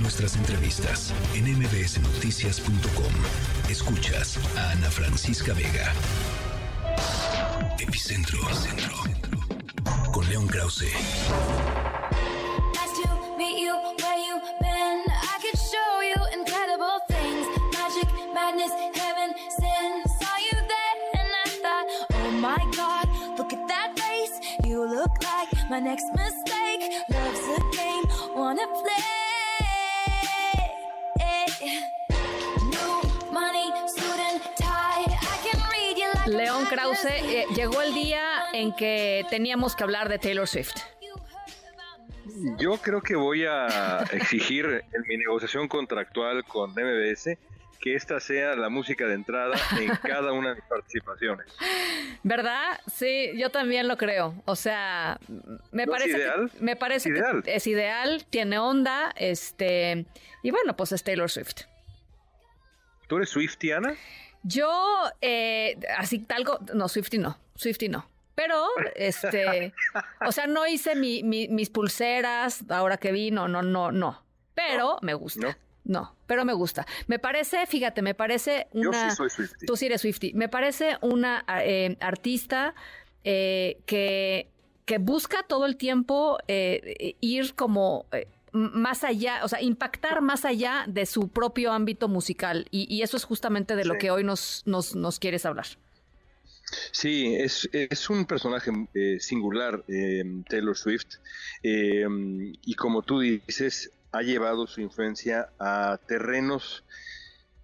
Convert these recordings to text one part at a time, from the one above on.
Nuestras entrevistas en mbsnoticias.com. Escuchas a Ana Francisca Vega. Epicentro. Epicentro. Con León Krause. Nice to meet León. Krause, eh, llegó el día en que teníamos que hablar de Taylor Swift. Yo creo que voy a exigir en mi negociación contractual con MBS que esta sea la música de entrada en cada una de mis participaciones. ¿Verdad? Sí, yo también lo creo. O sea, me ¿No es parece ideal? que, me parece Es que ideal. es ideal, tiene onda, este, y bueno, pues es Taylor Swift. ¿Tú eres Swiftiana? Yo, eh, así tal, no, Swifty no, Swifty no. Pero, este, o sea, no hice mi- mi- mis pulseras ahora que vino, no, no, no. Pero me gusta. ¿No? No, pero me gusta. Me parece, fíjate, me parece Yo una. sí soy Swiftie. Tú sí eres Swifty. Me parece una eh, artista eh, que, que busca todo el tiempo ir como más allá, o sea, impactar más allá de su propio ámbito musical. Y, y eso es justamente de lo que hoy nos, nos, nos quieres hablar. Sí, es, es un personaje eh, singular, eh, Taylor Swift, eh, y como tú dices, ha llevado su influencia a terrenos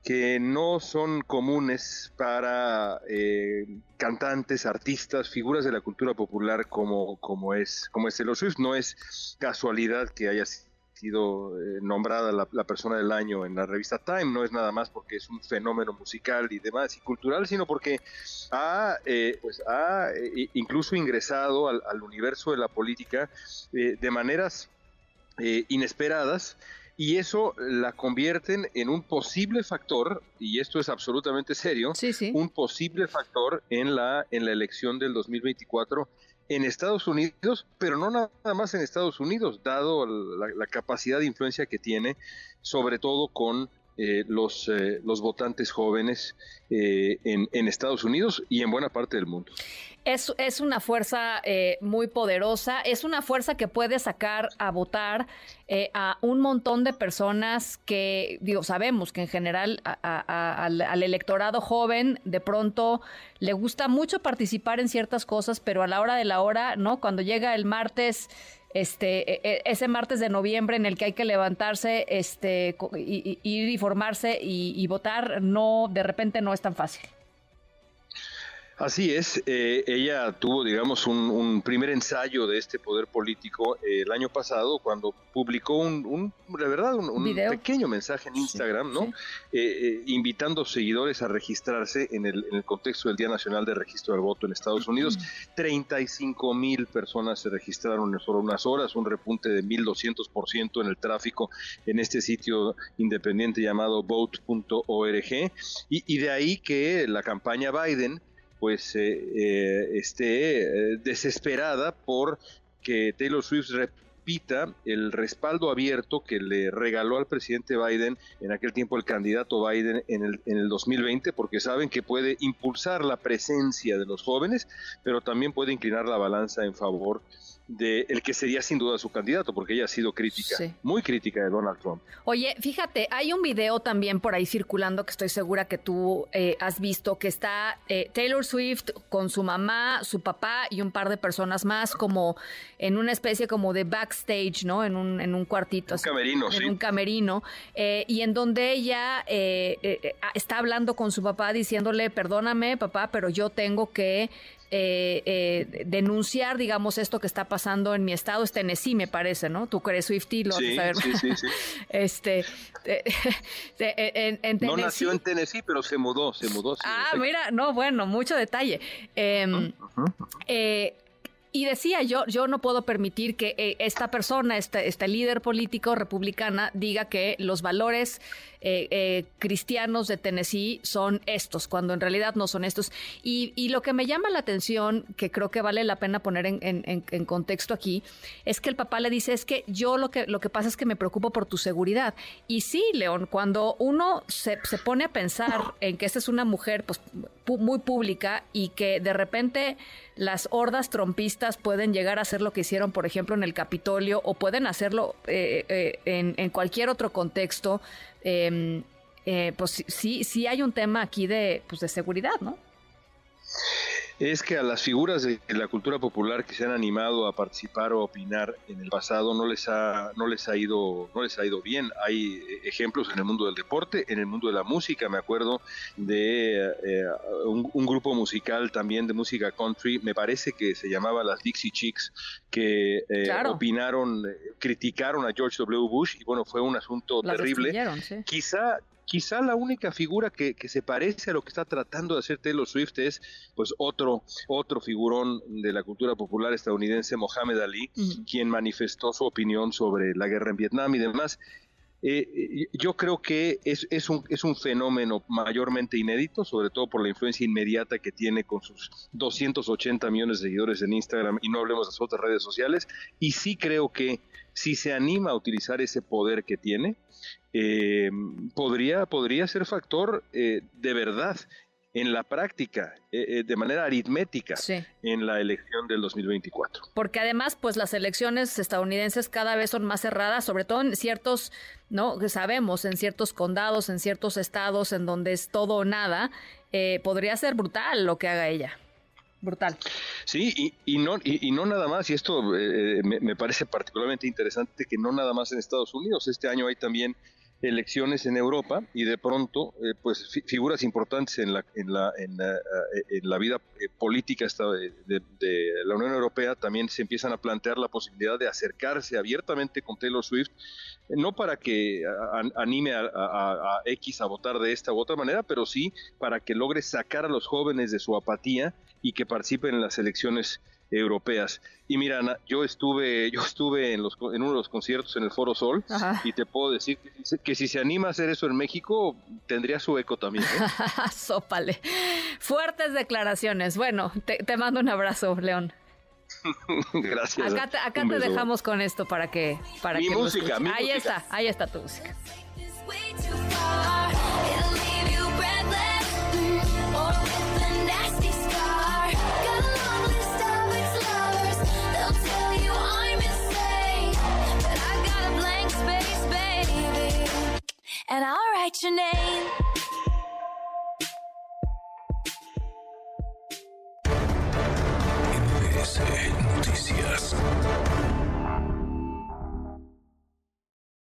que no son comunes para eh, cantantes, artistas, figuras de la cultura popular como, como, es, como es Taylor Swift. No es casualidad que haya sido eh, nombrada la, la persona del año en la revista Time, no es nada más porque es un fenómeno musical y demás y cultural, sino porque ha, eh, pues ha eh, incluso ingresado al, al universo de la política eh, de maneras eh, inesperadas y eso la convierten en un posible factor, y esto es absolutamente serio, Sí, sí. un posible factor en la, en la elección del 2024 en Estados Unidos, pero no nada más en Estados Unidos, dado la, la capacidad de influencia que tiene, sobre todo con eh, los, eh, los votantes jóvenes eh, en, en Estados Unidos y en buena parte del mundo. Es, es una fuerza eh, muy poderosa, es una fuerza que puede sacar a votar eh, a un montón de personas que, digo, sabemos que en general al, al electorado joven de pronto le gusta mucho participar en ciertas cosas, pero a la hora de la hora, ¿no? Cuando llega el martes, este, e- e- ese martes de noviembre en el que hay que levantarse, este, co- y, ir y formarse y, y votar, no, de repente no es tan fácil. Así es, eh, ella tuvo, digamos, un, un primer ensayo de este poder político eh, el año pasado cuando publicó un, un la verdad, un, pequeño mensaje en Instagram, ¿no? sí. Eh, eh, invitando seguidores a registrarse en el, en el contexto del Día Nacional de Registro del Voto en Estados Unidos. 35 mil personas se registraron en solo unas horas, un repunte de 1.200% en el tráfico en este sitio independiente llamado vote.org. Y, y de ahí que la campaña Biden pues eh, eh, esté eh, desesperada por que Taylor Swift repita el respaldo abierto que le regaló al presidente Biden en aquel tiempo el candidato Biden en el, en el 2020 porque saben que puede impulsar la presencia de los jóvenes pero también puede inclinar la balanza en favor el que sería sin duda su candidato porque ella ha sido crítica Sí. muy crítica de Donald Trump Oye, fíjate, hay un video también por ahí circulando que estoy segura que tú eh, has visto, que está eh, Taylor Swift con su mamá, su papá y un par de personas más como en una especie como de backstage, ¿no? En un, en un cuartito. Un así, camerino, En sí. un camerino. eh, y en donde ella eh, eh, está hablando con su papá diciéndole, perdóname papá, pero yo tengo que eh, eh, denunciar, digamos, esto que está pasando en mi estado, es Tennessee, me parece, ¿no? Tú eres Swifty, lo vas a sí, saber. sí, sí, sí. Este, eh, en, en no nació en Tennessee pero se mudó se mudó Ah, mira, no, bueno, mucho detalle. Em, Ujú. eh, Y decía yo, yo no puedo permitir que eh, esta persona, este, este, líder político republicana, diga que los valores eh, eh, cristianos de Tennessee son estos, cuando en realidad no son estos. Y, y, lo que me llama la atención, que creo que vale la pena poner en, en, en, contexto aquí, es que el papá le dice, es que yo lo que, lo que pasa es que me preocupo por tu seguridad. Y sí, León, cuando uno se, se pone a pensar en que esta es una mujer pues, muy pública y que de repente las hordas trompistas pueden llegar a hacer lo que hicieron, por ejemplo, en el Capitolio o pueden hacerlo eh, eh, en, cualquier otro contexto, em, eh, pues sí, sí hay un tema aquí de, pues, de seguridad, ¿no? Es que a las figuras de la cultura popular que se han animado a participar o a opinar en el pasado no les ha no les ha ido no les ha ido bien. Hay eh, ejemplos en el mundo del deporte en el mundo de la música me acuerdo de eh, un, grupo musical también de música country me parece que se llamaba las Dixie Chicks que eh, opinaron criticaron a George W. Bush y bueno fue un asunto terrible. quizá quizá la única figura que, se parece a lo que está tratando de hacer Taylor Swift es pues otro, otro figurón de la cultura popular estadounidense, Mohamed Ali, quien manifestó su opinión sobre la guerra en Vietnam y demás. Eh, eh, yo creo que es, un, fenómeno mayormente inédito, sobre todo por la influencia inmediata que tiene con sus 280 millones de seguidores en Instagram y no hablemos de las otras redes sociales. Y sí creo que si se anima a utilizar ese poder que tiene, eh, podría, podría ser factor de verdad en la práctica, eh, eh, de manera aritmética, en la elección del 2024. Porque además, pues las elecciones estadounidenses cada vez son más cerradas, sobre todo en ciertos, ¿no? Que sabemos, en ciertos condados, en ciertos estados, en donde es todo o nada, eh, podría ser brutal lo que haga ella. Brutal. Sí, y, no, y, no nada más, y esto me, me parece particularmente interesante, que no nada más en Estados Unidos, este año hay también elecciones en Europa y de pronto eh, pues figuras importantes en la en la en la, eh, en la vida eh, política de, de, la Unión Europea también se empiezan a plantear la posibilidad de acercarse abiertamente con Taylor Swift no para que anime a, a, X a votar de esta u otra manera pero sí para que logre sacar a los jóvenes de su apatía y que participen en las elecciones europeas. Y mira, yo estuve, yo estuve en, los, en uno de los conciertos en el Foro Sol y te puedo decir que, si se anima a hacer eso en México, tendría su eco también. ¿eh? Sópale. Fuertes declaraciones. Bueno, te, mando un abrazo, León. Gracias. Acá, te dejamos con esto para que... Para mi música, mi Ahí está, ahí está tu música. And I'll write your name. Noticias.